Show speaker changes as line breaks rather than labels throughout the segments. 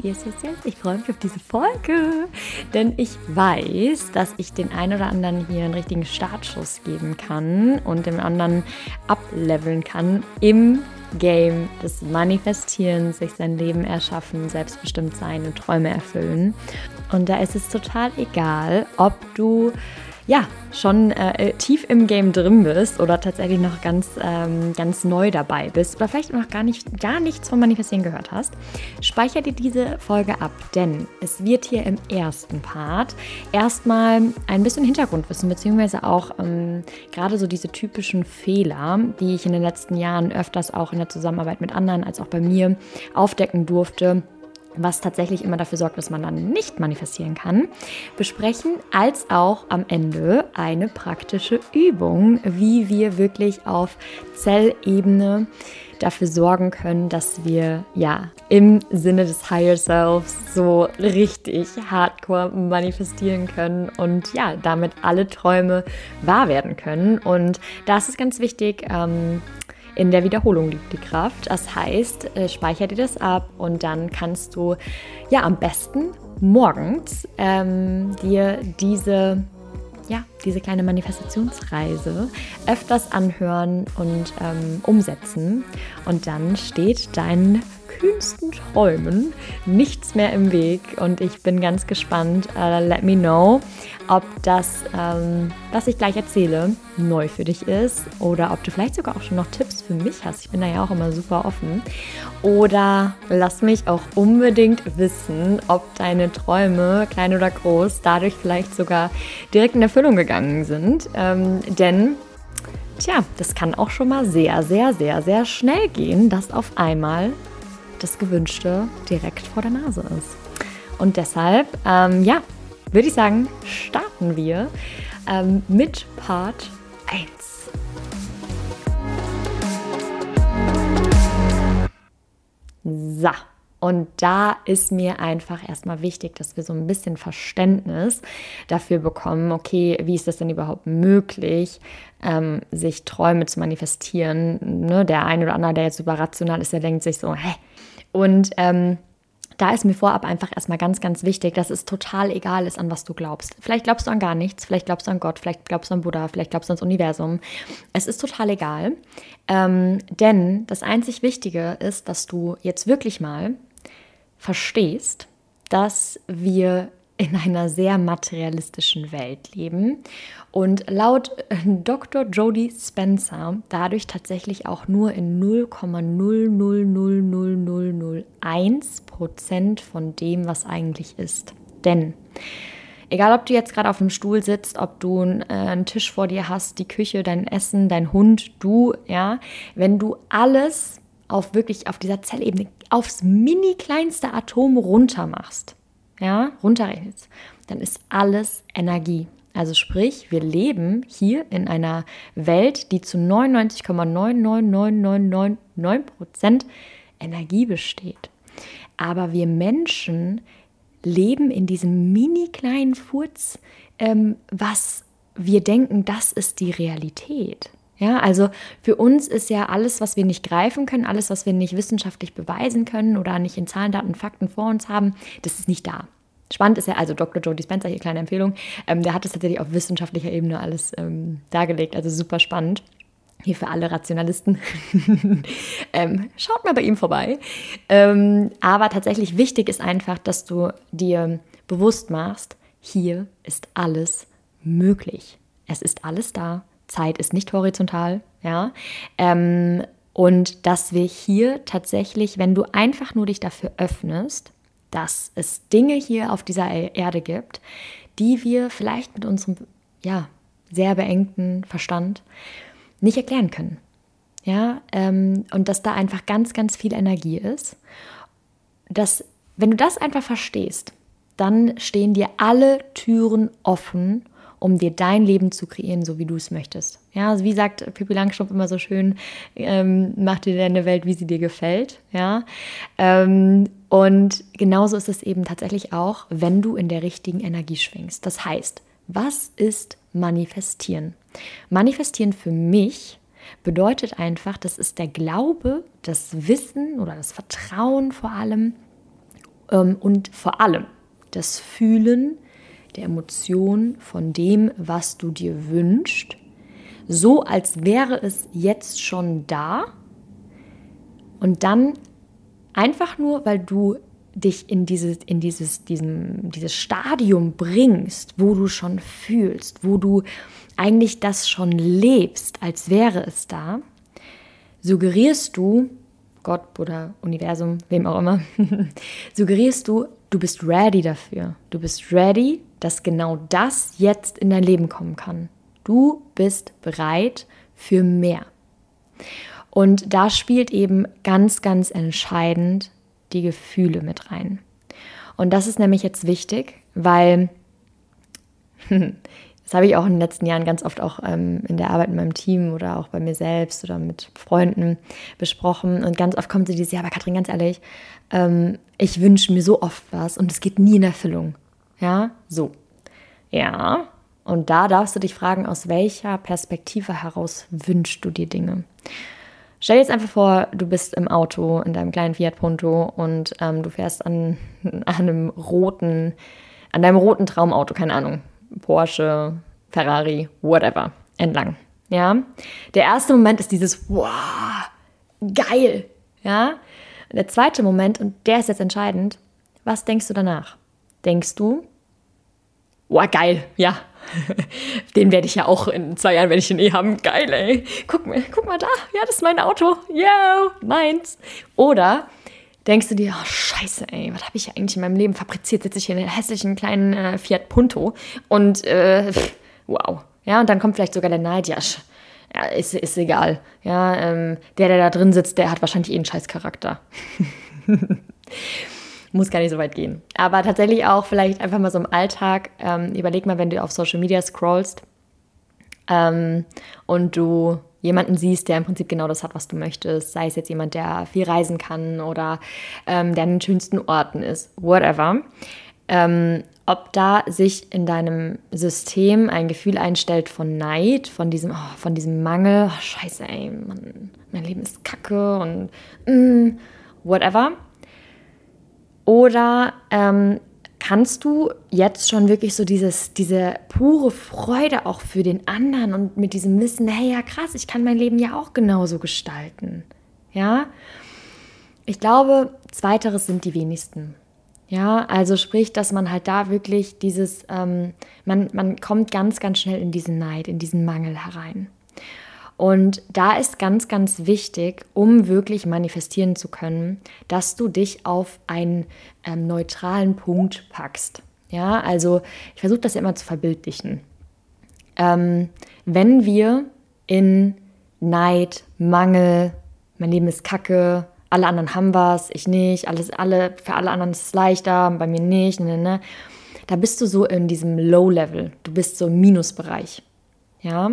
Yes, yes, yes. Ich freue mich auf diese Folge, denn ich weiß, dass ich den einen oder anderen hier einen richtigen Startschuss geben kann und dem anderen ableveln kann im Game des Manifestierens, sich sein Leben erschaffen, selbstbestimmt sein und Träume erfüllen. Und da ist es total egal, ob du ja, schon äh, tief im Game drin bist oder tatsächlich noch ganz, ähm, ganz neu dabei bist oder vielleicht noch gar, nicht, gar nichts von Manifestieren gehört hast, speicher dir diese Folge ab, denn es wird hier im ersten Part erstmal ein bisschen Hintergrundwissen, beziehungsweise auch ähm, gerade so diese typischen Fehler, die ich in den letzten Jahren öfters auch in der Zusammenarbeit mit anderen als auch bei mir aufdecken durfte was tatsächlich immer dafür sorgt, dass man dann nicht manifestieren kann, besprechen, als auch am Ende eine praktische Übung, wie wir wirklich auf Zellebene dafür sorgen können, dass wir ja im Sinne des Higher Selves so richtig hardcore manifestieren können und ja, damit alle Träume wahr werden können. Und das ist ganz wichtig. Ähm, in der Wiederholung liegt die Kraft. Das heißt, äh, speicher dir das ab und dann kannst du ja am besten morgens ähm, dir diese ja, diese kleine Manifestationsreise öfters anhören und ähm, umsetzen. Und dann steht dein kühnsten Träumen nichts mehr im Weg und ich bin ganz gespannt. Uh, let me know, ob das, ähm, was ich gleich erzähle, neu für dich ist oder ob du vielleicht sogar auch schon noch Tipps für mich hast. Ich bin da ja auch immer super offen. Oder lass mich auch unbedingt wissen, ob deine Träume, klein oder groß, dadurch vielleicht sogar direkt in Erfüllung gegangen sind. Ähm, denn Tja, das kann auch schon mal sehr, sehr, sehr, sehr schnell gehen, dass auf einmal das Gewünschte direkt vor der Nase ist. Und deshalb, ähm, ja, würde ich sagen, starten wir ähm, mit Part 1. So, und da ist mir einfach erstmal wichtig, dass wir so ein bisschen Verständnis dafür bekommen, okay, wie ist das denn überhaupt möglich, ähm, sich Träume zu manifestieren? Ne? Der eine oder andere, der jetzt super rational ist, der denkt sich so, hä? Und ähm, da ist mir vorab einfach erstmal ganz, ganz wichtig, dass es total egal ist, an was du glaubst. Vielleicht glaubst du an gar nichts, vielleicht glaubst du an Gott, vielleicht glaubst du an Buddha, vielleicht glaubst du ans Universum. Es ist total egal. Ähm, denn das einzig Wichtige ist, dass du jetzt wirklich mal verstehst, dass wir in einer sehr materialistischen Welt leben und laut äh, Dr. Jody Spencer dadurch tatsächlich auch nur in 0,0000001 Prozent von dem, was eigentlich ist. Denn egal, ob du jetzt gerade auf dem Stuhl sitzt, ob du äh, einen Tisch vor dir hast, die Küche, dein Essen, dein Hund, du, ja, wenn du alles auf wirklich auf dieser Zellebene aufs mini kleinste Atom runter machst, ja, runterrechnest, dann ist alles Energie. Also sprich, wir leben hier in einer Welt, die zu 99,99999% Energie besteht. Aber wir Menschen leben in diesem mini kleinen Furz, ähm, was wir denken, das ist die Realität. Ja, also für uns ist ja alles, was wir nicht greifen können, alles, was wir nicht wissenschaftlich beweisen können oder nicht in Zahlen, Daten, Fakten vor uns haben, das ist nicht da. Spannend ist ja, also Dr. Joe Dispenza, hier kleine Empfehlung, ähm, der hat es tatsächlich auf wissenschaftlicher Ebene alles ähm, dargelegt, also super spannend. Hier für alle Rationalisten. ähm, schaut mal bei ihm vorbei. Ähm, aber tatsächlich wichtig ist einfach, dass du dir bewusst machst, hier ist alles möglich. Es ist alles da. Zeit ist nicht horizontal, ja. Ähm, und dass wir hier tatsächlich, wenn du einfach nur dich dafür öffnest, dass es Dinge hier auf dieser Erde gibt, die wir vielleicht mit unserem ja, sehr beengten Verstand nicht erklären können. Ja, ähm, und dass da einfach ganz, ganz viel Energie ist. Dass, wenn du das einfach verstehst, dann stehen dir alle Türen offen, um dir dein Leben zu kreieren, so wie du es möchtest. Ja, also wie sagt Pippi Langstrumpf immer so schön, ähm, mach dir deine Welt, wie sie dir gefällt. Ja, ähm, und genauso ist es eben tatsächlich auch, wenn du in der richtigen Energie schwingst. Das heißt, was ist manifestieren? Manifestieren für mich bedeutet einfach, das ist der Glaube, das Wissen oder das Vertrauen vor allem ähm, und vor allem das Fühlen der Emotion von dem, was du dir wünschst, so als wäre es jetzt schon da. Und dann einfach nur, weil du dich in dieses, in dieses, diesem, dieses Stadium bringst, wo du schon fühlst, wo du eigentlich das schon lebst, als wäre es da, suggerierst du, Gott, Buddha, Universum, wem auch immer, suggerierst du, du bist ready dafür. Du bist ready, dass genau das jetzt in dein Leben kommen kann. Du bist bereit für mehr. Und da spielt eben ganz, ganz entscheidend die Gefühle mit rein. Und das ist nämlich jetzt wichtig, weil das habe ich auch in den letzten Jahren ganz oft auch ähm, in der Arbeit mit meinem Team oder auch bei mir selbst oder mit Freunden besprochen. Und ganz oft kommt sie dieses, ja, aber Katrin, ganz ehrlich, ähm, ich wünsche mir so oft was und es geht nie in Erfüllung. Ja, so. Ja, und da darfst du dich fragen, aus welcher Perspektive heraus wünschst du dir Dinge? Stell dir jetzt einfach vor, du bist im Auto in deinem kleinen Fiat Punto und ähm, du fährst an, an einem roten, an deinem roten Traumauto, keine Ahnung, Porsche, Ferrari, whatever, entlang. Ja, der erste Moment ist dieses, wow, geil, ja. Und der zweite Moment, und der ist jetzt entscheidend, was denkst du danach? Denkst du, wow, geil, ja, Den werde ich ja auch in zwei Jahren, werde ich den eh haben. Geil, ey. Guck mal, guck mal da. Ja, das ist mein Auto. Yeah, meins. Oder denkst du dir, oh, scheiße, ey, was habe ich eigentlich in meinem Leben fabriziert? Sitze ich hier in einem hässlichen kleinen äh, Fiat Punto und äh, wow. Ja, und dann kommt vielleicht sogar der Neid, ja, ja ist, ist egal. Ja, ähm, der, der da drin sitzt, der hat wahrscheinlich eh einen scheiß Charakter. muss gar nicht so weit gehen. Aber tatsächlich auch vielleicht einfach mal so im Alltag, ähm, überleg mal, wenn du auf Social Media scrollst ähm, und du jemanden siehst, der im Prinzip genau das hat, was du möchtest, sei es jetzt jemand, der viel reisen kann oder ähm, der an den schönsten Orten ist, whatever. Ähm, ob da sich in deinem System ein Gefühl einstellt von Neid, von diesem, oh, von diesem Mangel, oh, scheiße, ey, Mann, mein Leben ist kacke und mm, whatever. Oder ähm, kannst du jetzt schon wirklich so dieses, diese pure Freude auch für den anderen und mit diesem Wissen, hey ja krass, ich kann mein Leben ja auch genauso gestalten. Ja, ich glaube, zweiteres sind die wenigsten. Ja, also sprich, dass man halt da wirklich dieses, ähm, man, man kommt ganz, ganz schnell in diesen Neid, in diesen Mangel herein. Und da ist ganz, ganz wichtig, um wirklich manifestieren zu können, dass du dich auf einen ähm, neutralen Punkt packst. Ja, also ich versuche das ja immer zu verbildlichen. Ähm, wenn wir in Neid, Mangel, mein Leben ist kacke, alle anderen haben was, ich nicht, alles, alle, für alle anderen ist es leichter, bei mir nicht, ne, ne, ne. da bist du so in diesem Low-Level, du bist so im Minusbereich. Ja,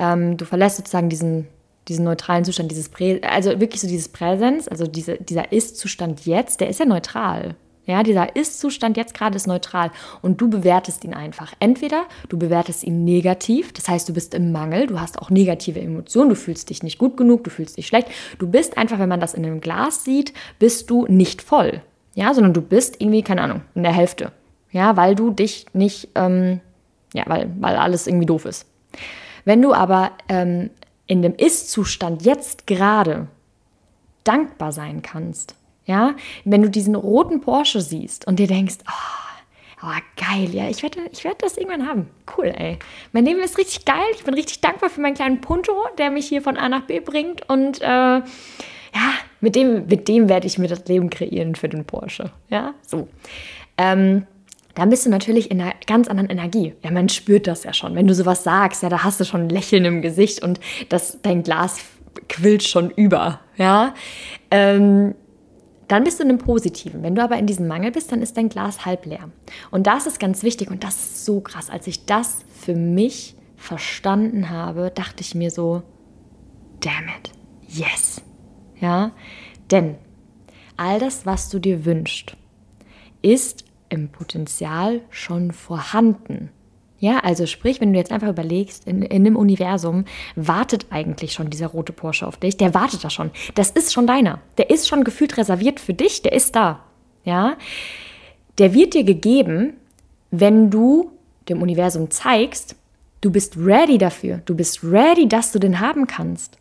ähm, du verlässt sozusagen diesen, diesen neutralen Zustand, dieses Prä also wirklich so dieses Präsenz, also diese, dieser Ist-Zustand jetzt, der ist ja neutral. Ja, dieser Ist-Zustand jetzt gerade ist neutral und du bewertest ihn einfach. Entweder du bewertest ihn negativ, das heißt, du bist im Mangel, du hast auch negative Emotionen, du fühlst dich nicht gut genug, du fühlst dich schlecht. Du bist einfach, wenn man das in einem Glas sieht, bist du nicht voll. Ja, sondern du bist irgendwie, keine Ahnung, in der Hälfte. Ja, weil du dich nicht, ähm, ja, weil, weil alles irgendwie doof ist. Wenn du aber ähm, in dem Ist-Zustand jetzt gerade dankbar sein kannst, ja, wenn du diesen roten Porsche siehst und dir denkst, oh, oh geil, ja, ich werde ich werd das irgendwann haben. Cool, ey. Mein Leben ist richtig geil. Ich bin richtig dankbar für meinen kleinen Punto, der mich hier von A nach B bringt und äh, ja, mit dem, mit dem werde ich mir das Leben kreieren für den Porsche. Ja, so. Ähm, dann bist du natürlich in einer ganz anderen Energie. Ja, man spürt das ja schon. Wenn du sowas sagst, ja, da hast du schon ein Lächeln im Gesicht und das, dein Glas quillt schon über, ja. Ähm, dann bist du in einem Positiven. Wenn du aber in diesem Mangel bist, dann ist dein Glas halb leer. Und das ist ganz wichtig und das ist so krass. Als ich das für mich verstanden habe, dachte ich mir so, damn it, yes. Ja, denn all das, was du dir wünschst, ist im Potenzial schon vorhanden. Ja, also sprich, wenn du jetzt einfach überlegst, in, in dem Universum wartet eigentlich schon dieser rote Porsche auf dich, der wartet da schon. Das ist schon deiner. Der ist schon gefühlt reserviert für dich, der ist da. Ja, der wird dir gegeben, wenn du dem Universum zeigst, du bist ready dafür. Du bist ready, dass du den haben kannst.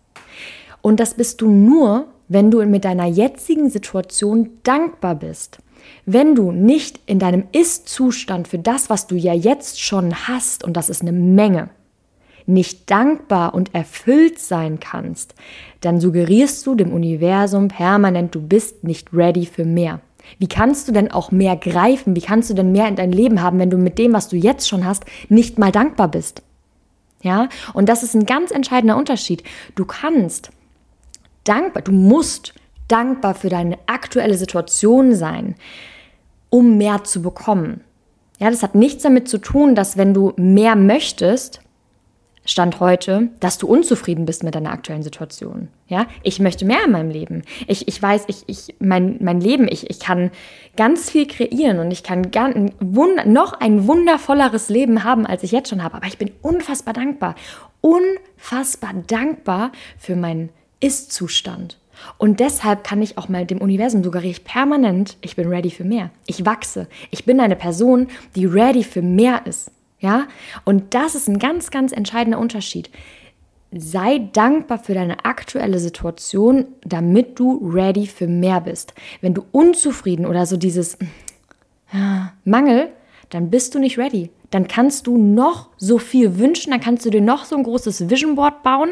Und das bist du nur, wenn du mit deiner jetzigen Situation dankbar bist. Wenn du nicht in deinem Ist-Zustand für das, was du ja jetzt schon hast, und das ist eine Menge, nicht dankbar und erfüllt sein kannst, dann suggerierst du dem Universum permanent, du bist nicht ready für mehr. Wie kannst du denn auch mehr greifen? Wie kannst du denn mehr in dein Leben haben, wenn du mit dem, was du jetzt schon hast, nicht mal dankbar bist? Ja, und das ist ein ganz entscheidender Unterschied. Du kannst dankbar, du musst dankbar für deine aktuelle Situation sein, um mehr zu bekommen. Ja, das hat nichts damit zu tun, dass wenn du mehr möchtest, Stand heute, dass du unzufrieden bist mit deiner aktuellen Situation. Ja, ich möchte mehr in meinem Leben. Ich, ich weiß, ich, ich, mein, mein Leben, ich, ich kann ganz viel kreieren und ich kann Wunder, noch ein wundervolleres Leben haben, als ich jetzt schon habe. Aber ich bin unfassbar dankbar. Unfassbar dankbar für meinen Ist-Zustand. Und deshalb kann ich auch mal dem Universum suggeriere ich permanent, ich bin ready für mehr. Ich wachse. Ich bin eine Person, die ready für mehr ist. Ja? Und das ist ein ganz, ganz entscheidender Unterschied. Sei dankbar für deine aktuelle Situation, damit du ready für mehr bist. Wenn du unzufrieden oder so dieses äh, Mangel, dann bist du nicht ready. Dann kannst du noch so viel wünschen, dann kannst du dir noch so ein großes Vision Board bauen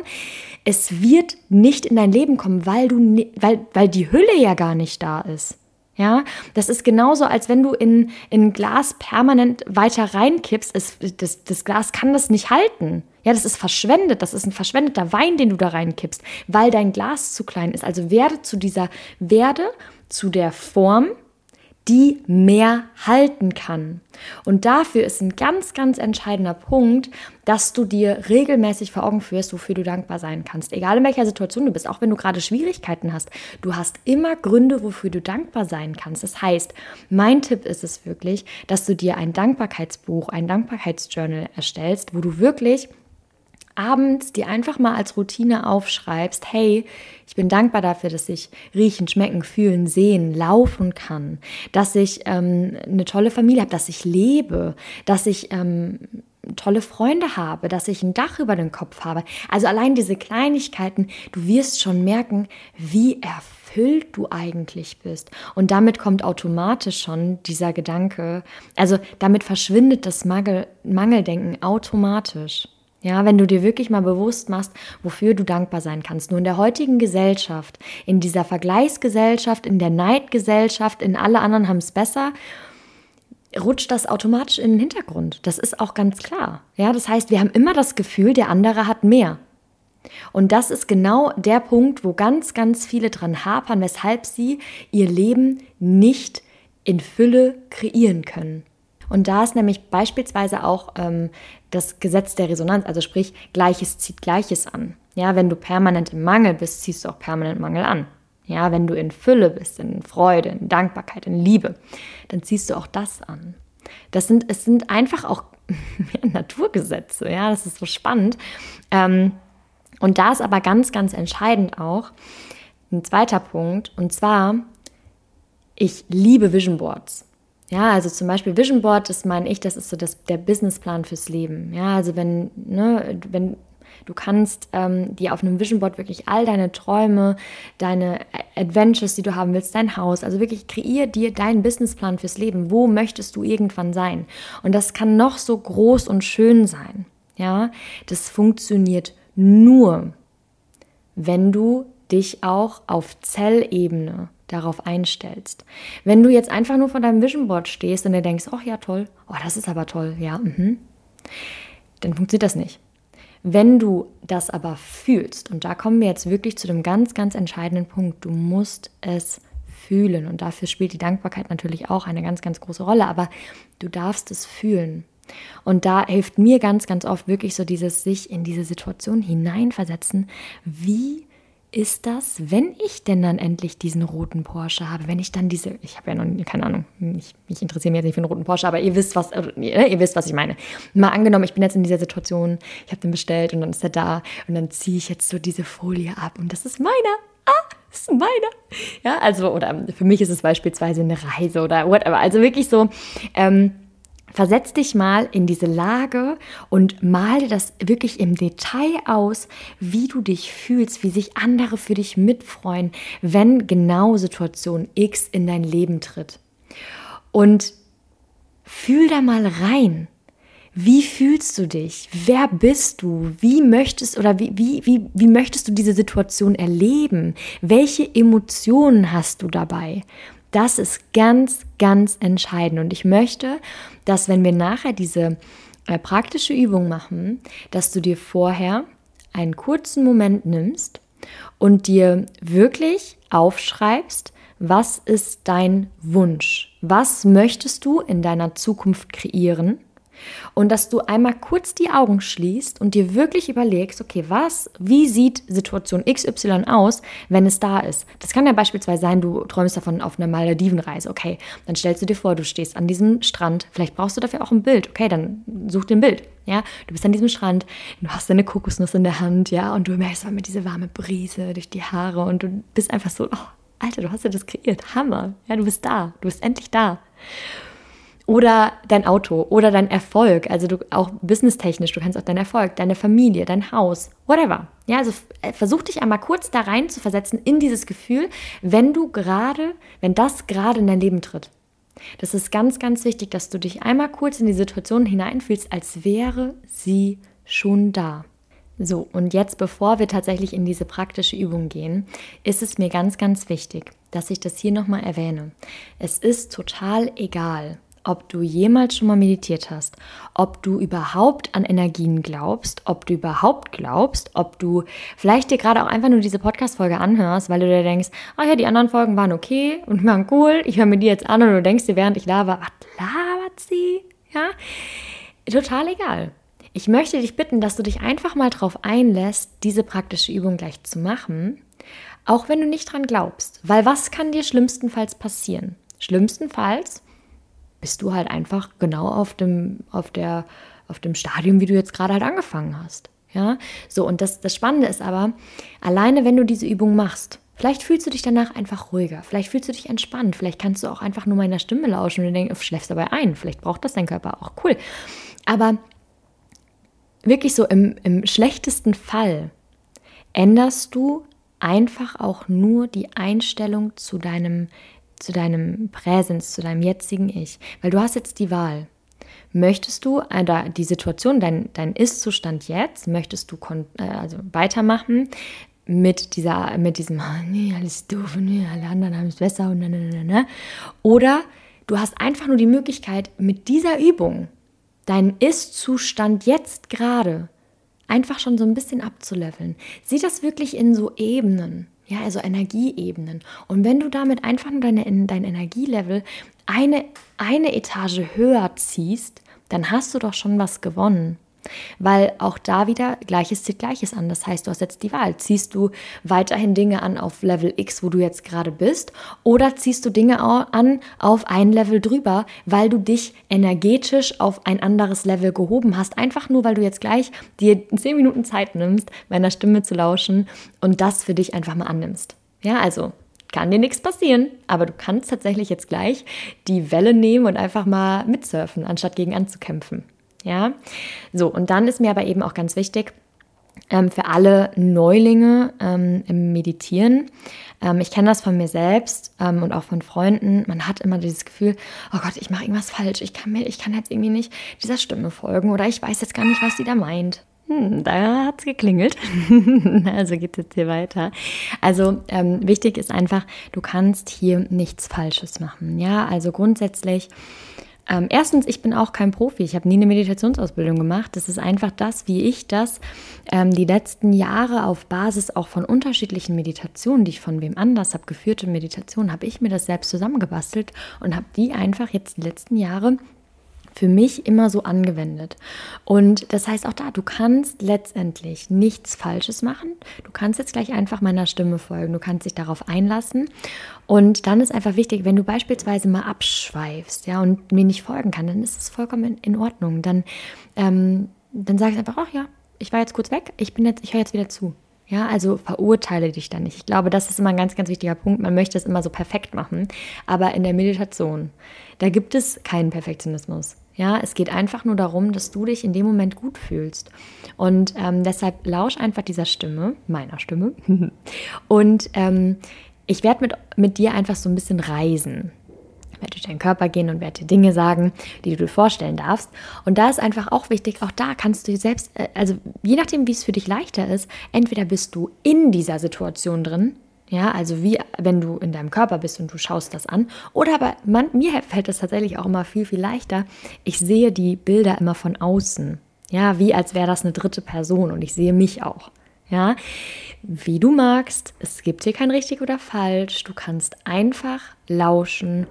es wird nicht in dein Leben kommen, weil du, weil, weil die Hülle ja gar nicht da ist. Ja, das ist genauso, als wenn du in, in ein Glas permanent weiter reinkippst. Es, das, das Glas kann das nicht halten. Ja, das ist verschwendet. Das ist ein verschwendeter Wein, den du da reinkippst, weil dein Glas zu klein ist. Also werde zu dieser, werde zu der Form, die mehr halten kann. Und dafür ist ein ganz, ganz entscheidender Punkt, dass du dir regelmäßig vor Augen führst, wofür du dankbar sein kannst. Egal in welcher Situation du bist, auch wenn du gerade Schwierigkeiten hast, du hast immer Gründe, wofür du dankbar sein kannst. Das heißt, mein Tipp ist es wirklich, dass du dir ein Dankbarkeitsbuch, ein Dankbarkeitsjournal erstellst, wo du wirklich abends dir einfach mal als Routine aufschreibst, hey, ich bin dankbar dafür, dass ich riechen, schmecken, fühlen, sehen, laufen kann, dass ich ähm, eine tolle Familie habe, dass ich lebe, dass ich ähm, tolle Freunde habe, dass ich ein Dach über den Kopf habe. Also allein diese Kleinigkeiten, du wirst schon merken, wie erfüllt du eigentlich bist. Und damit kommt automatisch schon dieser Gedanke, also damit verschwindet das Mangel, Mangeldenken automatisch. Ja, wenn du dir wirklich mal bewusst machst, wofür du dankbar sein kannst. Nur in der heutigen Gesellschaft, in dieser Vergleichsgesellschaft, in der Neidgesellschaft, in alle anderen haben es besser, rutscht das automatisch in den Hintergrund. Das ist auch ganz klar. Ja, das heißt, wir haben immer das Gefühl, der andere hat mehr. Und das ist genau der Punkt, wo ganz, ganz viele dran hapern, weshalb sie ihr Leben nicht in Fülle kreieren können. Und da ist nämlich beispielsweise auch ähm, das Gesetz der Resonanz, also sprich, Gleiches zieht Gleiches an. Ja, wenn du permanent im Mangel bist, ziehst du auch permanent Mangel an. Ja, wenn du in Fülle bist, in Freude, in Dankbarkeit, in Liebe, dann ziehst du auch das an. Das sind, es sind einfach auch Naturgesetze, ja, das ist so spannend. Ähm, und da ist aber ganz, ganz entscheidend auch ein zweiter Punkt, und zwar, ich liebe Vision Boards. Ja, also zum Beispiel Vision Board, das meine ich, das ist so das, der Businessplan fürs Leben. Ja, also wenn, ne, wenn du kannst ähm, dir auf einem Vision Board wirklich all deine Träume, deine Adventures, die du haben willst, dein Haus, also wirklich kreier dir deinen Businessplan fürs Leben. Wo möchtest du irgendwann sein? Und das kann noch so groß und schön sein. Ja, das funktioniert nur, wenn du dich auch auf Zellebene darauf einstellst. Wenn du jetzt einfach nur vor deinem Vision Board stehst und dir denkst, ach ja, toll, oh, das ist aber toll, ja, mhm, dann funktioniert das nicht. Wenn du das aber fühlst, und da kommen wir jetzt wirklich zu dem ganz, ganz entscheidenden Punkt, du musst es fühlen. Und dafür spielt die Dankbarkeit natürlich auch eine ganz, ganz große Rolle, aber du darfst es fühlen. Und da hilft mir ganz, ganz oft wirklich so dieses sich in diese Situation hineinversetzen. Wie ist das, wenn ich denn dann endlich diesen roten Porsche habe? Wenn ich dann diese, ich habe ja noch keine Ahnung, ich, ich interessiere mich jetzt nicht für einen roten Porsche, aber ihr wisst, was, ihr wisst, was ich meine. Mal angenommen, ich bin jetzt in dieser Situation, ich habe den bestellt und dann ist er da und dann ziehe ich jetzt so diese Folie ab und das ist meiner. Ah, das ist meiner. Ja, also, oder für mich ist es beispielsweise eine Reise oder whatever. Also wirklich so, ähm, Versetz dich mal in diese Lage und mal dir das wirklich im Detail aus, wie du dich fühlst, wie sich andere für dich mitfreuen, wenn genau Situation X in dein Leben tritt. Und fühl da mal rein. Wie fühlst du dich? Wer bist du? Wie möchtest oder wie, wie, wie, wie möchtest du diese Situation erleben? Welche Emotionen hast du dabei? Das ist ganz, ganz entscheidend. Und ich möchte, dass wenn wir nachher diese äh, praktische Übung machen, dass du dir vorher einen kurzen Moment nimmst und dir wirklich aufschreibst, was ist dein Wunsch? Was möchtest du in deiner Zukunft kreieren? Und dass du einmal kurz die Augen schließt und dir wirklich überlegst, okay, was, wie sieht Situation XY aus, wenn es da ist? Das kann ja beispielsweise sein, du träumst davon auf einer Maledivenreise. Okay, dann stellst du dir vor, du stehst an diesem Strand. Vielleicht brauchst du dafür auch ein Bild. Okay, dann such dir ein Bild. Ja, du bist an diesem Strand, du hast deine Kokosnuss in der Hand, ja, und du merkst mit diese warme Brise durch die Haare und du bist einfach so, oh, Alter, du hast ja das kreiert. Hammer. Ja, du bist da. Du bist endlich da oder dein Auto oder dein Erfolg, also du auch businesstechnisch, du kannst auch deinen Erfolg, deine Familie, dein Haus, whatever. Ja, also äh, versuch dich einmal kurz da rein zu versetzen in dieses Gefühl, wenn du gerade, wenn das gerade in dein Leben tritt. Das ist ganz, ganz wichtig, dass du dich einmal kurz in die Situation hineinfühlst, als wäre sie schon da. So, und jetzt, bevor wir tatsächlich in diese praktische Übung gehen, ist es mir ganz, ganz wichtig, dass ich das hier nochmal erwähne. Es ist total egal, ob du jemals schon mal meditiert hast, ob du überhaupt an Energien glaubst, ob du überhaupt glaubst, ob du vielleicht dir gerade auch einfach nur diese Podcast-Folge anhörst, weil du dir denkst, oh ja, die anderen Folgen waren okay und waren cool, ich höre mir die jetzt an und du denkst dir, während ich laber, was labert sie? Ja, total egal. Ich möchte dich bitten, dass du dich einfach mal darauf einlässt, diese praktische Übung gleich zu machen, auch wenn du nicht dran glaubst. Weil was kann dir schlimmstenfalls passieren? Schlimmstenfalls bist du halt einfach genau auf dem, auf der, auf dem Stadium, wie du jetzt gerade halt angefangen hast. Ja, so und das, das Spannende ist aber, alleine wenn du diese Übung machst, vielleicht fühlst du dich danach einfach ruhiger, vielleicht fühlst du dich entspannt, vielleicht kannst du auch einfach nur meiner Stimme lauschen und denkst, schläfst dabei ein, vielleicht braucht das dein Körper auch, cool. Aber wirklich so im, im schlechtesten Fall änderst du einfach auch nur die Einstellung zu deinem zu deinem Präsens, zu deinem jetzigen Ich. Weil du hast jetzt die Wahl. Möchtest du äh, die Situation, dein, dein Ist-Zustand jetzt, möchtest du äh, also weitermachen mit, dieser, mit diesem, nee, alles doof, nee, alle anderen haben es besser und ne, ne, ne, ne. Oder du hast einfach nur die Möglichkeit, mit dieser Übung deinen Ist-Zustand jetzt gerade einfach schon so ein bisschen abzuleveln. Sieh das wirklich in so Ebenen. Ja, also Energieebenen. Und wenn du damit einfach nur deine, dein Energielevel eine, eine Etage höher ziehst, dann hast du doch schon was gewonnen. Weil auch da wieder Gleiches zieht Gleiches an. Das heißt, du hast jetzt die Wahl. Ziehst du weiterhin Dinge an auf Level X, wo du jetzt gerade bist, oder ziehst du Dinge an auf ein Level drüber, weil du dich energetisch auf ein anderes Level gehoben hast. Einfach nur, weil du jetzt gleich dir zehn Minuten Zeit nimmst, meiner Stimme zu lauschen und das für dich einfach mal annimmst. Ja, also kann dir nichts passieren, aber du kannst tatsächlich jetzt gleich die Welle nehmen und einfach mal mitsurfen, anstatt gegen anzukämpfen. Ja, so und dann ist mir aber eben auch ganz wichtig, ähm, für alle Neulinge ähm, im Meditieren. Ähm, ich kenne das von mir selbst ähm, und auch von Freunden. Man hat immer dieses Gefühl, oh Gott, ich mache irgendwas falsch. Ich kann, mir, ich kann jetzt irgendwie nicht dieser Stimme folgen oder ich weiß jetzt gar nicht, was die da meint. Hm, da hat es geklingelt. also geht es jetzt hier weiter. Also ähm, wichtig ist einfach, du kannst hier nichts Falsches machen. Ja, also grundsätzlich ähm, erstens, ich bin auch kein Profi. Ich habe nie eine Meditationsausbildung gemacht. Das ist einfach das, wie ich das ähm, die letzten Jahre auf Basis auch von unterschiedlichen Meditationen, die ich von wem anders habe, geführte Meditationen, habe ich mir das selbst zusammengebastelt und habe die einfach jetzt die letzten Jahre für mich immer so angewendet. Und das heißt auch da, du kannst letztendlich nichts Falsches machen. Du kannst jetzt gleich einfach meiner Stimme folgen. Du kannst dich darauf einlassen. Und dann ist einfach wichtig, wenn du beispielsweise mal abschweifst, ja, und mir nicht folgen kann, dann ist es vollkommen in, Ordnung. Dann, ähm, dann sag ich einfach, ach ja, ich war jetzt kurz weg, ich bin jetzt, ich höre jetzt wieder zu. Ja, also verurteile dich da nicht. Ich glaube, das ist immer ein ganz, ganz wichtiger Punkt. Man möchte es immer so perfekt machen. Aber in der Meditation, da gibt es keinen Perfektionismus. Ja, es geht einfach nur darum, dass du dich in dem Moment gut fühlst. Und ähm, deshalb lausch einfach dieser Stimme, meiner Stimme. Und ähm, ich werde mit, mit dir einfach so ein bisschen reisen. Ich werde durch deinen Körper gehen und werde dir Dinge sagen, die du dir vorstellen darfst. Und da ist einfach auch wichtig, auch da kannst du selbst, äh, also je nachdem, wie es für dich leichter ist, entweder bist du in dieser Situation drin ja, also wie wenn du in deinem Körper bist und du schaust das an. Oder aber man, mir fällt es tatsächlich auch immer viel, viel leichter. Ich sehe die Bilder immer von außen. Ja, wie als wäre das eine dritte Person und ich sehe mich auch. Ja, wie du magst. Es gibt hier kein richtig oder falsch. Du kannst einfach lauschen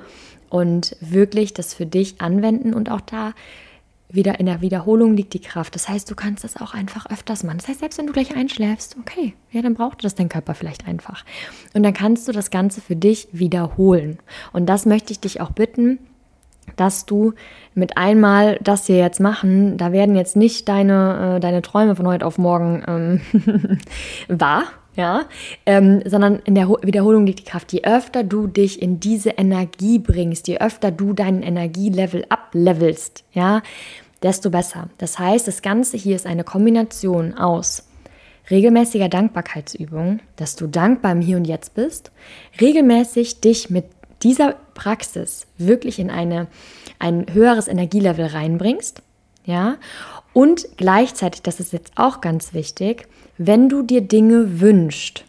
und wirklich das für dich anwenden und auch da wieder in der Wiederholung liegt die Kraft. Das heißt, du kannst das auch einfach öfters machen. Das heißt, selbst wenn du gleich einschläfst, okay, ja, dann braucht das dein Körper vielleicht einfach. Und dann kannst du das Ganze für dich wiederholen. Und das möchte ich dich auch bitten, dass du mit einmal das hier jetzt machen, da werden jetzt nicht deine, äh, deine Träume von heute auf morgen ähm, wahr, ja, ähm, sondern in der Wiederholung liegt die Kraft. Je öfter du dich in diese Energie bringst, je öfter du deinen Energielevel ablevelst, ja, desto besser. Das heißt, das Ganze hier ist eine Kombination aus regelmäßiger Dankbarkeitsübung, dass du dankbar im Hier und Jetzt bist, regelmäßig dich mit dieser Praxis wirklich in eine, ein höheres Energielevel reinbringst, ja, und gleichzeitig, das ist jetzt auch ganz wichtig, wenn du dir Dinge wünschst,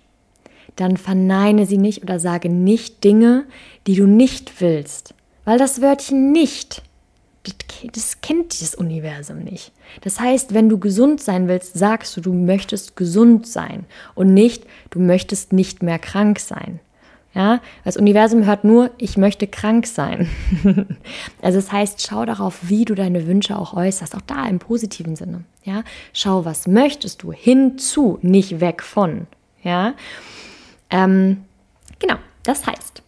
dann verneine sie nicht oder sage nicht Dinge, die du nicht willst. Weil das Wörtchen nicht, das kennt das Universum nicht. Das heißt, wenn du gesund sein willst, sagst du, du möchtest gesund sein und nicht, du möchtest nicht mehr krank sein. Ja, das Universum hört nur, ich möchte krank sein. also das heißt, schau darauf, wie du deine Wünsche auch äußerst, auch da im positiven Sinne. Ja, schau, was möchtest du hinzu, nicht weg von. Ja, ähm, genau. Das heißt,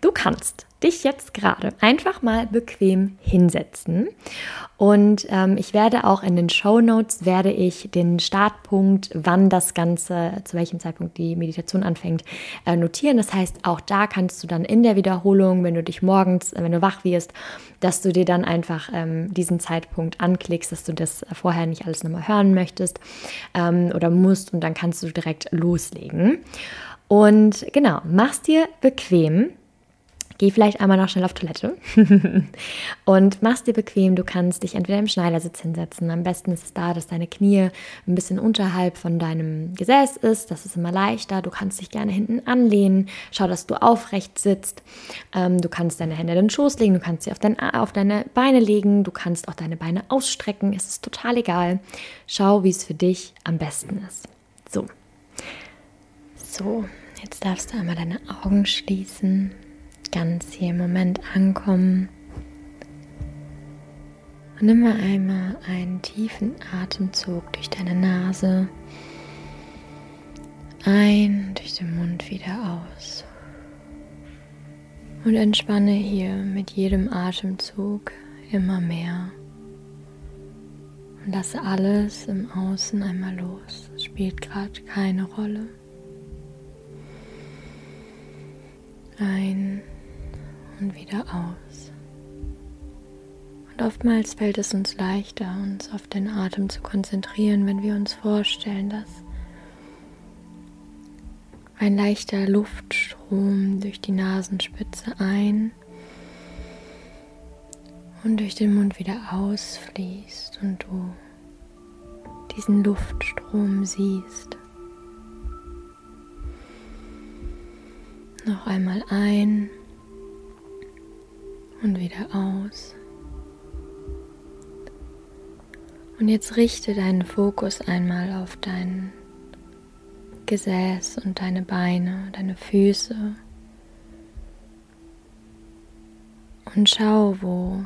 du kannst dich jetzt gerade einfach mal bequem hinsetzen. Und ähm, ich werde auch in den Show Notes werde ich den Startpunkt, wann das Ganze, zu welchem Zeitpunkt die Meditation anfängt, äh, notieren. Das heißt, auch da kannst du dann in der Wiederholung, wenn du dich morgens, äh, wenn du wach wirst, dass du dir dann einfach ähm, diesen Zeitpunkt anklickst, dass du das vorher nicht alles nochmal hören möchtest ähm, oder musst und dann kannst du direkt loslegen. Und genau, mach's dir bequem Geh vielleicht einmal noch schnell auf Toilette und mach's dir bequem. Du kannst dich entweder im Schneidersitz hinsetzen. Am besten ist es da, dass deine Knie ein bisschen unterhalb von deinem Gesäß ist. Das ist immer leichter. Du kannst dich gerne hinten anlehnen. Schau, dass du aufrecht sitzt. Ähm, du kannst deine Hände in den Schoß legen. Du kannst sie auf, dein, auf deine Beine legen. Du kannst auch deine Beine ausstrecken. Es ist total egal. Schau, wie es für dich am besten ist. So. So, jetzt darfst du einmal deine Augen schließen ganz hier im Moment ankommen. Und nimm mal einmal einen tiefen Atemzug durch deine Nase ein, durch den Mund wieder aus. Und entspanne hier mit jedem Atemzug immer mehr. Und lasse alles im Außen einmal los. Es spielt gerade keine Rolle. Ein und wieder aus. Und oftmals fällt es uns leichter, uns auf den Atem zu konzentrieren, wenn wir uns vorstellen, dass ein leichter Luftstrom durch die Nasenspitze ein und durch den Mund wieder ausfließt und du diesen Luftstrom siehst. Noch einmal ein und wieder aus. Und jetzt richte deinen Fokus einmal auf dein Gesäß und deine Beine, deine Füße. Und schau, wo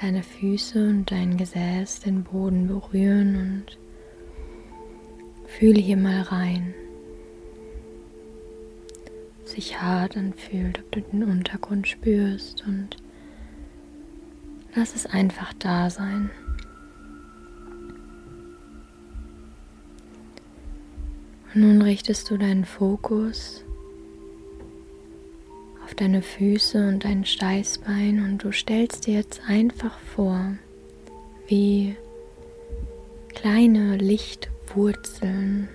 deine Füße und dein Gesäß den Boden berühren und fühle hier mal rein. Sich hart anfühlt, ob du den Untergrund spürst und lass es einfach da sein. Und nun richtest du deinen Fokus auf deine Füße und dein Steißbein und du stellst dir jetzt einfach vor, wie kleine Lichtwurzeln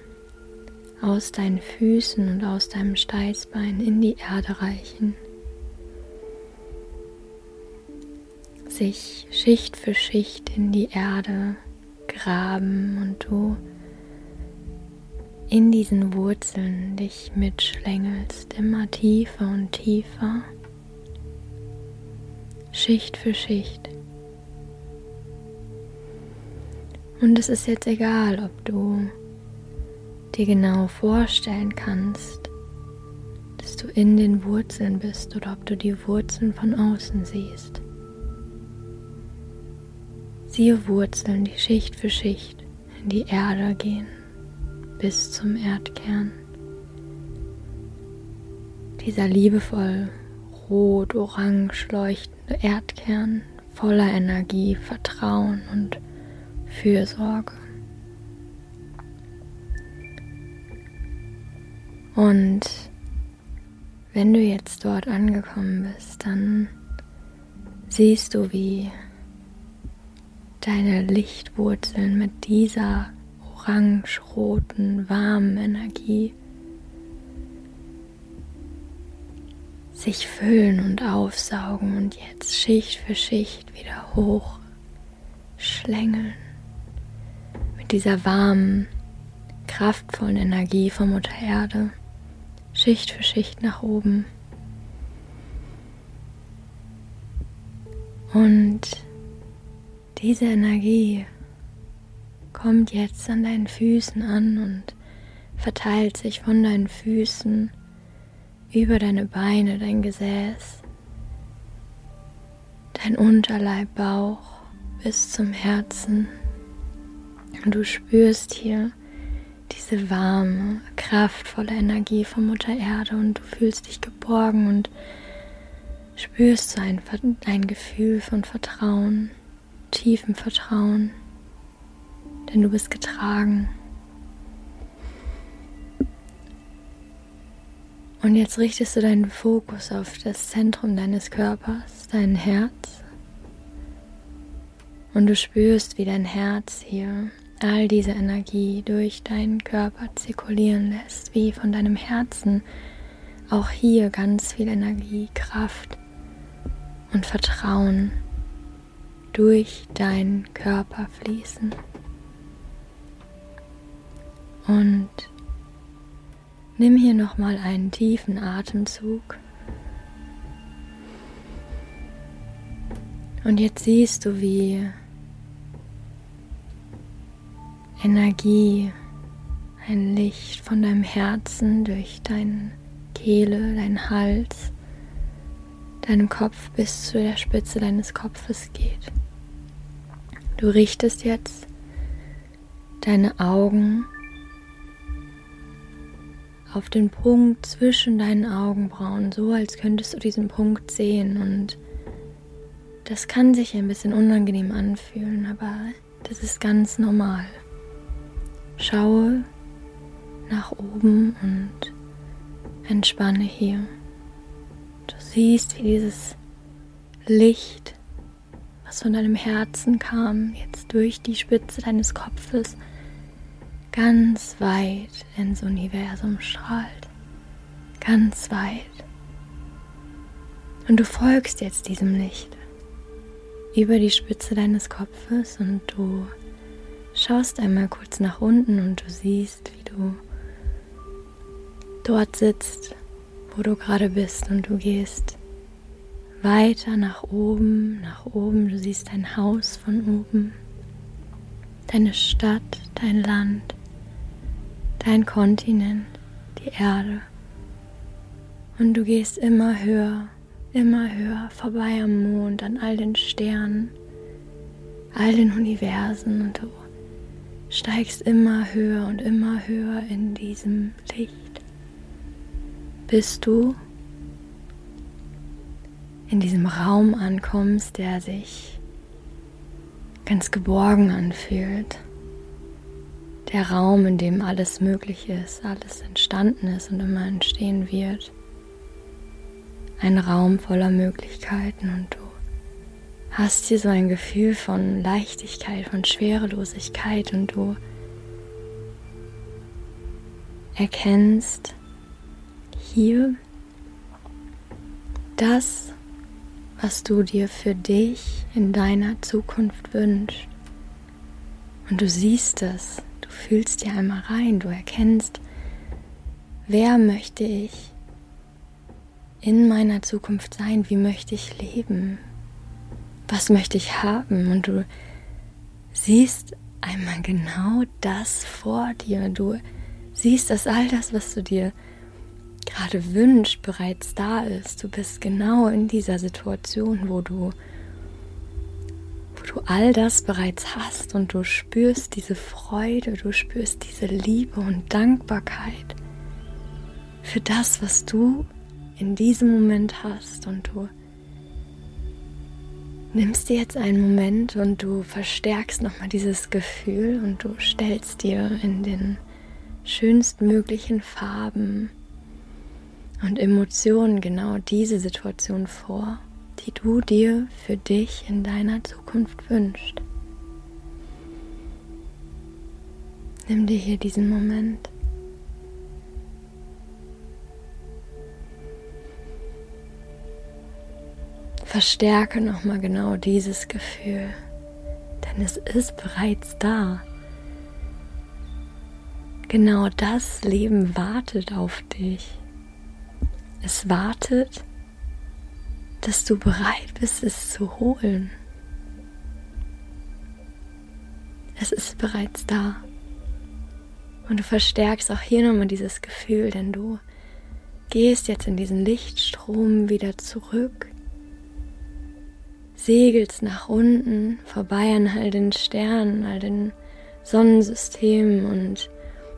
aus deinen Füßen und aus deinem Steißbein in die Erde reichen, sich Schicht für Schicht in die Erde graben und du in diesen Wurzeln dich mitschlängelst, immer tiefer und tiefer, Schicht für Schicht. Und es ist jetzt egal, ob du dir genau vorstellen kannst, dass du in den Wurzeln bist oder ob du die Wurzeln von außen siehst. Siehe Wurzeln, die Schicht für Schicht in die Erde gehen bis zum Erdkern. Dieser liebevoll rot-orange leuchtende Erdkern voller Energie, Vertrauen und Fürsorge. Und wenn du jetzt dort angekommen bist, dann siehst du, wie deine Lichtwurzeln mit dieser orange-roten, warmen Energie sich füllen und aufsaugen und jetzt Schicht für Schicht wieder hoch schlängeln mit dieser warmen, kraftvollen Energie von Mutter Erde Schicht für Schicht nach oben. Und diese Energie kommt jetzt an deinen Füßen an und verteilt sich von deinen Füßen über deine Beine, dein Gesäß, dein Unterleib, Bauch bis zum Herzen. Und du spürst hier diese warme, kraftvolle Energie von Mutter Erde und du fühlst dich geborgen und spürst so ein, ein Gefühl von Vertrauen, tiefem Vertrauen denn du bist getragen. Und jetzt richtest du deinen Fokus auf das Zentrum deines Körpers, dein Herz. Und du spürst, wie dein Herz hier all diese Energie durch deinen Körper zirkulieren lässt, wie von deinem Herzen auch hier ganz viel Energie, Kraft und Vertrauen durch deinen Körper fließen. Und nimm hier nochmal einen tiefen Atemzug. Und jetzt siehst du, wie Energie, ein Licht von deinem Herzen durch deine Kehle, deinen Hals, deinem Kopf bis zu der Spitze deines Kopfes geht. Du richtest jetzt deine Augen auf den Punkt zwischen deinen Augenbrauen, so als könntest du diesen Punkt sehen. Und das kann sich ein bisschen unangenehm anfühlen, aber das ist ganz normal. Schaue nach oben und entspanne hier. Du siehst, wie dieses Licht, was von deinem Herzen kam, jetzt durch die Spitze deines Kopfes ganz weit ins Universum strahlt. Ganz weit. Und du folgst jetzt diesem Licht über die Spitze deines Kopfes und du schaust einmal kurz nach unten und du siehst, wie du dort sitzt, wo du gerade bist und du gehst weiter nach oben, nach oben, du siehst dein Haus von oben deine Stadt, dein Land, dein Kontinent, die Erde. Und du gehst immer höher, immer höher vorbei am Mond, an all den Sternen, all den Universen. Und du steigst immer höher und immer höher in diesem Licht, bis du in diesem Raum ankommst, der sich ganz geborgen anfühlt. Der Raum, in dem alles möglich ist, alles entstanden ist und immer entstehen wird. Ein Raum voller Möglichkeiten und du hast hier so ein Gefühl von Leichtigkeit, von Schwerelosigkeit und du erkennst hier das, was du dir für dich in deiner Zukunft wünschst. Und du siehst es, du fühlst dir einmal rein, du erkennst, wer möchte ich in meiner Zukunft sein, wie möchte ich leben, was möchte ich haben und du siehst einmal genau das vor dir, du siehst, dass all das, was du dir gerade wünscht, bereits da ist. Du bist genau in dieser Situation, wo du, wo du all das bereits hast und du spürst diese Freude, du spürst diese Liebe und Dankbarkeit für das, was du in diesem Moment hast und du nimmst dir jetzt einen Moment und du verstärkst nochmal dieses Gefühl und du stellst dir in den schönstmöglichen Farben und Emotionen genau diese Situation vor, die du dir für dich in deiner Zukunft wünschst. Nimm dir hier diesen Moment. Verstärke nochmal genau dieses Gefühl, denn es ist bereits da. Genau das Leben wartet auf dich. Es wartet, dass du bereit bist, es zu holen. Es ist bereits da. Und du verstärkst auch hier nochmal dieses Gefühl, denn du gehst jetzt in diesen Lichtstrom wieder zurück, segelst nach unten, vorbei an all den Sternen, all den Sonnensystemen und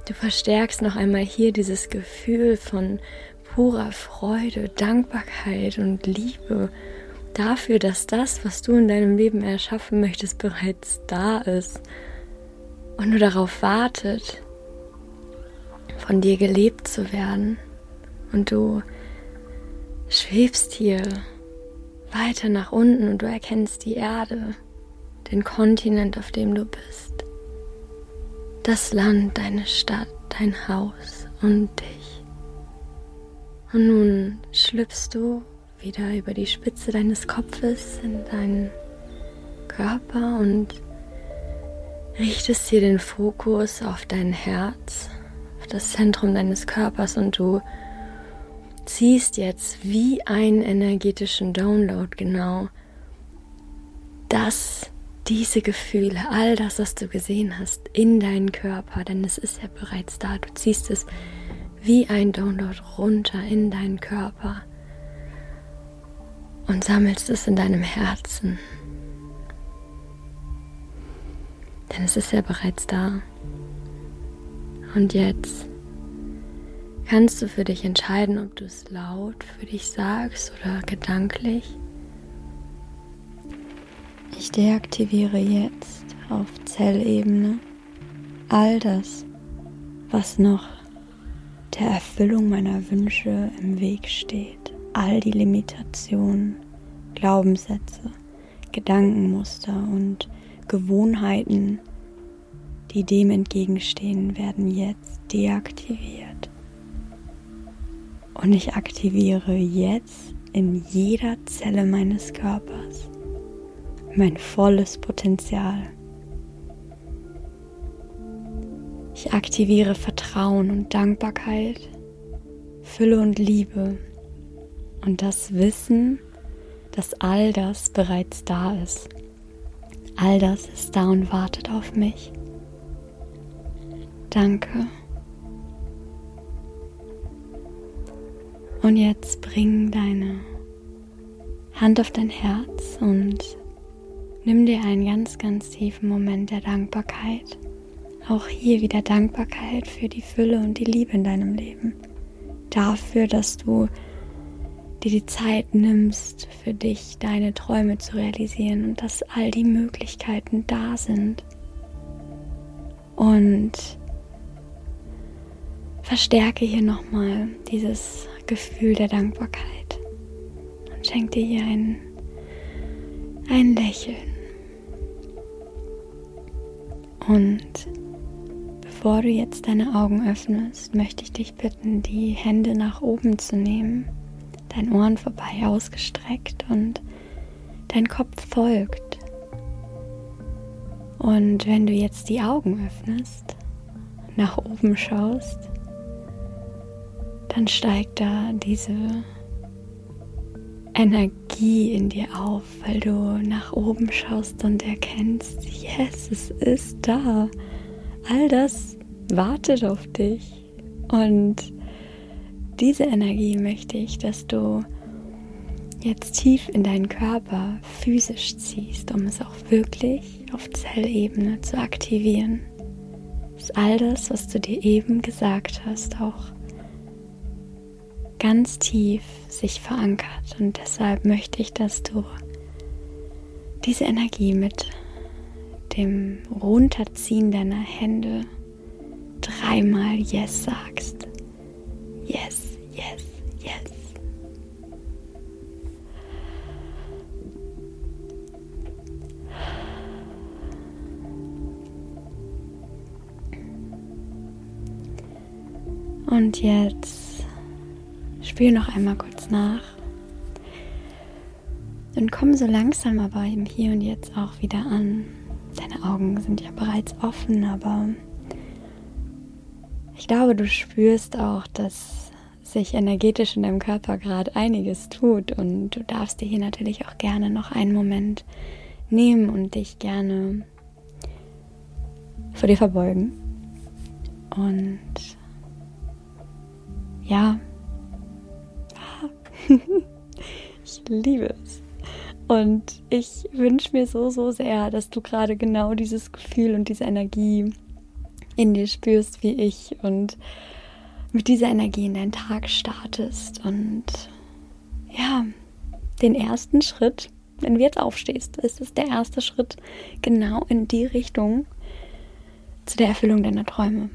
du verstärkst noch einmal hier dieses Gefühl von purer Freude, Dankbarkeit und Liebe dafür, dass das, was du in deinem Leben erschaffen möchtest, bereits da ist und nur darauf wartet, von dir gelebt zu werden. Und du schwebst hier weiter nach unten und du erkennst die Erde, den Kontinent, auf dem du bist, das Land, deine Stadt, dein Haus und dich. Und nun schlüpfst du wieder über die Spitze deines Kopfes in deinen Körper und richtest hier den Fokus auf dein Herz, auf das Zentrum deines Körpers und du ziehst jetzt wie einen energetischen Download genau das, diese Gefühle, all das, was du gesehen hast, in deinen Körper, denn es ist ja bereits da. Du ziehst es wie ein Download runter in deinen Körper und sammelst es in deinem Herzen. Denn es ist ja bereits da. Und jetzt kannst du für dich entscheiden, ob du es laut für dich sagst oder gedanklich. Ich deaktiviere jetzt auf Zellebene all das, was noch der Erfüllung meiner Wünsche im Weg steht. All die Limitationen, Glaubenssätze, Gedankenmuster und Gewohnheiten, die dem entgegenstehen, werden jetzt deaktiviert. Und ich aktiviere jetzt in jeder Zelle meines Körpers mein volles Potenzial. Ich aktiviere Vertrauen und Dankbarkeit, Fülle und Liebe und das Wissen, dass all das bereits da ist. All das ist da und wartet auf mich. Danke. Und jetzt bring deine Hand auf dein Herz und nimm dir einen ganz, ganz tiefen Moment der Dankbarkeit. Auch hier wieder Dankbarkeit für die Fülle und die Liebe in deinem Leben. Dafür, dass du dir die Zeit nimmst, für dich deine Träume zu realisieren und dass all die Möglichkeiten da sind. Und verstärke hier nochmal dieses Gefühl der Dankbarkeit und schenk dir hier ein, ein Lächeln. Und bevor du jetzt deine Augen öffnest, möchte ich dich bitten, die Hände nach oben zu nehmen, dein Ohren vorbei ausgestreckt und dein Kopf folgt. Und wenn du jetzt die Augen öffnest, nach oben schaust, dann steigt da diese Energie in dir auf, weil du nach oben schaust und erkennst, yes, es ist da. All das wartet auf dich. Und diese Energie möchte ich, dass du jetzt tief in deinen Körper physisch ziehst, um es auch wirklich auf Zellebene zu aktivieren. Dass all das, was du dir eben gesagt hast, auch ganz tief sich verankert. Und deshalb möchte ich, dass du diese Energie mit dem Runterziehen deiner Hände dreimal Yes sagst. Yes, yes, yes. Und jetzt Spür noch einmal kurz nach. Und komm so langsam aber im Hier und Jetzt auch wieder an. Deine Augen sind ja bereits offen, aber ich glaube, du spürst auch, dass sich energetisch in deinem Körper gerade einiges tut und du darfst dir hier natürlich auch gerne noch einen Moment nehmen und dich gerne vor dir verbeugen. Und ja, ich liebe es. Und ich wünsche mir so, so sehr, dass du gerade genau dieses Gefühl und diese Energie in dir spürst wie ich und mit dieser Energie in deinen Tag startest und ja, den ersten Schritt, wenn du jetzt aufstehst, ist es der erste Schritt genau in die Richtung zu der Erfüllung deiner Träume.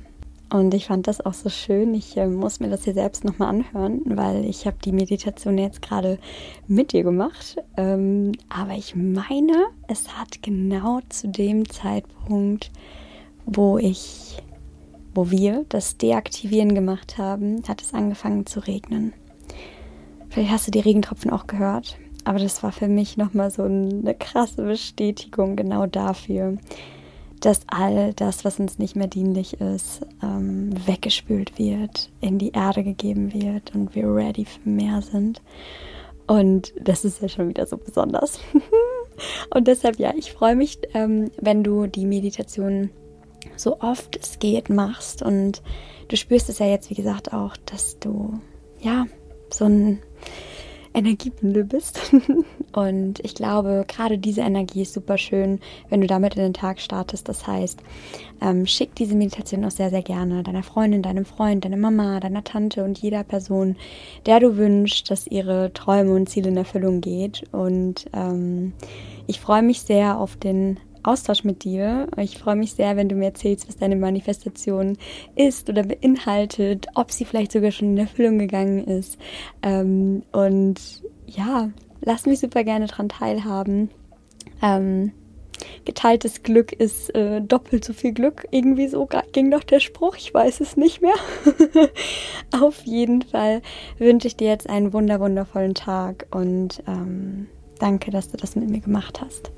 Und ich fand das auch so schön. Ich äh, muss mir das hier selbst nochmal anhören, weil ich habe die Meditation jetzt gerade mit dir gemacht. Ähm, aber ich meine, es hat genau zu dem Zeitpunkt, wo ich, wo wir das Deaktivieren gemacht haben, hat es angefangen zu regnen. Vielleicht hast du die Regentropfen auch gehört, aber das war für mich nochmal so eine krasse Bestätigung genau dafür, dass all das, was uns nicht mehr dienlich ist, ähm, weggespült wird, in die Erde gegeben wird und wir ready für mehr sind. Und das ist ja schon wieder so besonders. und deshalb, ja, ich freue mich, ähm, wenn du die Meditation so oft es geht machst. Und du spürst es ja jetzt, wie gesagt, auch, dass du, ja, so ein Energiebündel bist. Und ich glaube, gerade diese Energie ist super schön, wenn du damit in den Tag startest. Das heißt, ähm, schick diese Meditation auch sehr, sehr gerne deiner Freundin, deinem Freund, deiner Mama, deiner Tante und jeder Person, der du wünschst, dass ihre Träume und Ziele in Erfüllung geht. Und ähm, ich freue mich sehr auf den Austausch mit dir. Ich freue mich sehr, wenn du mir erzählst, was deine Manifestation ist oder beinhaltet, ob sie vielleicht sogar schon in Erfüllung gegangen ist. Ähm, und ja, lass mich super gerne daran teilhaben. Ähm, geteiltes Glück ist äh, doppelt so viel Glück. Irgendwie so ging doch der Spruch, ich weiß es nicht mehr. Auf jeden Fall wünsche ich dir jetzt einen wunder wundervollen Tag und ähm, danke, dass du das mit mir gemacht hast.